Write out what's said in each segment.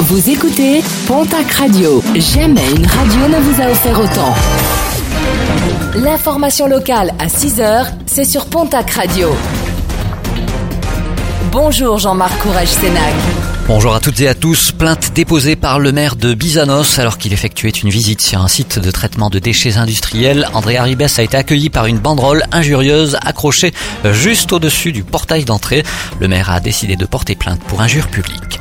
Vous écoutez Pontac Radio. Jamais une radio ne vous a offert autant. L'information locale à 6h, c'est sur Pontac Radio. Bonjour Jean-Marc Courage Sénac. Bonjour à toutes et à tous. Plainte déposée par le maire de Bizanos alors qu'il effectuait une visite sur un site de traitement de déchets industriels. André Arribes a été accueilli par une banderole injurieuse accrochée juste au-dessus du portail d'entrée. Le maire a décidé de porter plainte pour injure publique.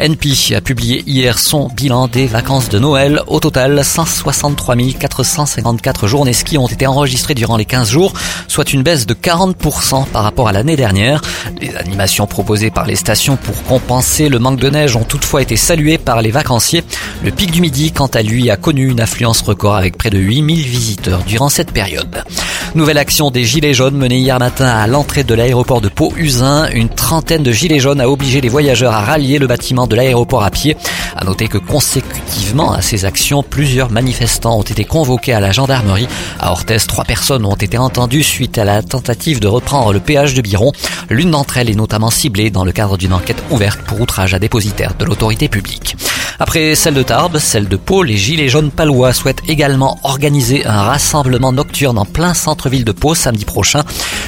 NP a publié hier son bilan des vacances de Noël. Au total, 163 454 journées ski ont été enregistrées durant les 15 jours, soit une baisse de 40% par rapport à l'année dernière. Les animations proposées par les stations pour compenser le manque de neige ont toutefois été saluées par les vacanciers. Le pic du midi, quant à lui, a connu une affluence record avec près de 8000 visiteurs durant cette période. Nouvelle action des Gilets jaunes menée hier matin à l'entrée de l'aéroport de Pau-Usin. Une trentaine de Gilets jaunes a obligé les voyageurs à rallier le bâtiment de l'aéroport à pied. À noter que consécutivement à ces actions, plusieurs manifestants ont été convoqués à la gendarmerie. À Orthez, trois personnes ont été entendues suite à la tentative de reprendre le péage de Biron. L'une d'entre elles est notamment ciblée dans le cadre d'une enquête ouverte pour outrage à dépositaire de l'autorité publique. Après celle de Tarbes, celle de Pau, les Gilets jaunes palois souhaitent également organiser un rassemblement nocturne en plein centre-ville de Pau samedi prochain.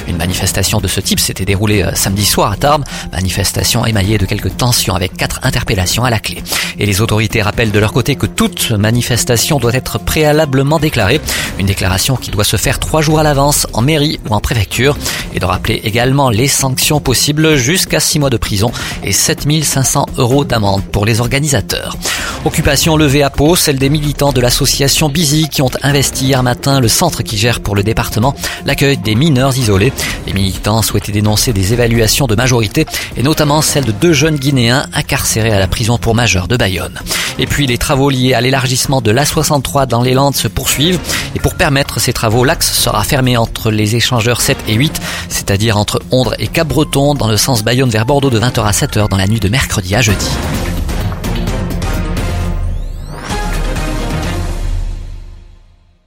Une manifestation de ce type s'était déroulée euh, samedi soir à Tarbes, manifestation émaillée de quelques tensions avec quatre interpellations à la clé. Et les autorités rappellent de leur côté que toute manifestation doit être préalablement déclarée, une déclaration qui doit se faire trois jours à l'avance en mairie ou en préfecture, et de rappeler également les sanctions possibles jusqu'à six mois de prison et 7500 euros d'amende pour les organisateurs. Occupation levée à Pau, celle des militants de l'association Bizi qui ont investi hier matin le centre qui gère pour le département l'accueil des mineurs isolés. Les militants souhaitaient dénoncer des évaluations de majorité et notamment celle de deux jeunes Guinéens incarcérés à la prison pour majeurs de Bayonne. Et puis les travaux liés à l'élargissement de l'A63 dans les Landes se poursuivent et pour permettre ces travaux, l'axe sera fermé entre les échangeurs 7 et 8, c'est-à-dire entre Ondre et Cap-Breton dans le sens Bayonne vers Bordeaux de 20h à 7h dans la nuit de mercredi à jeudi.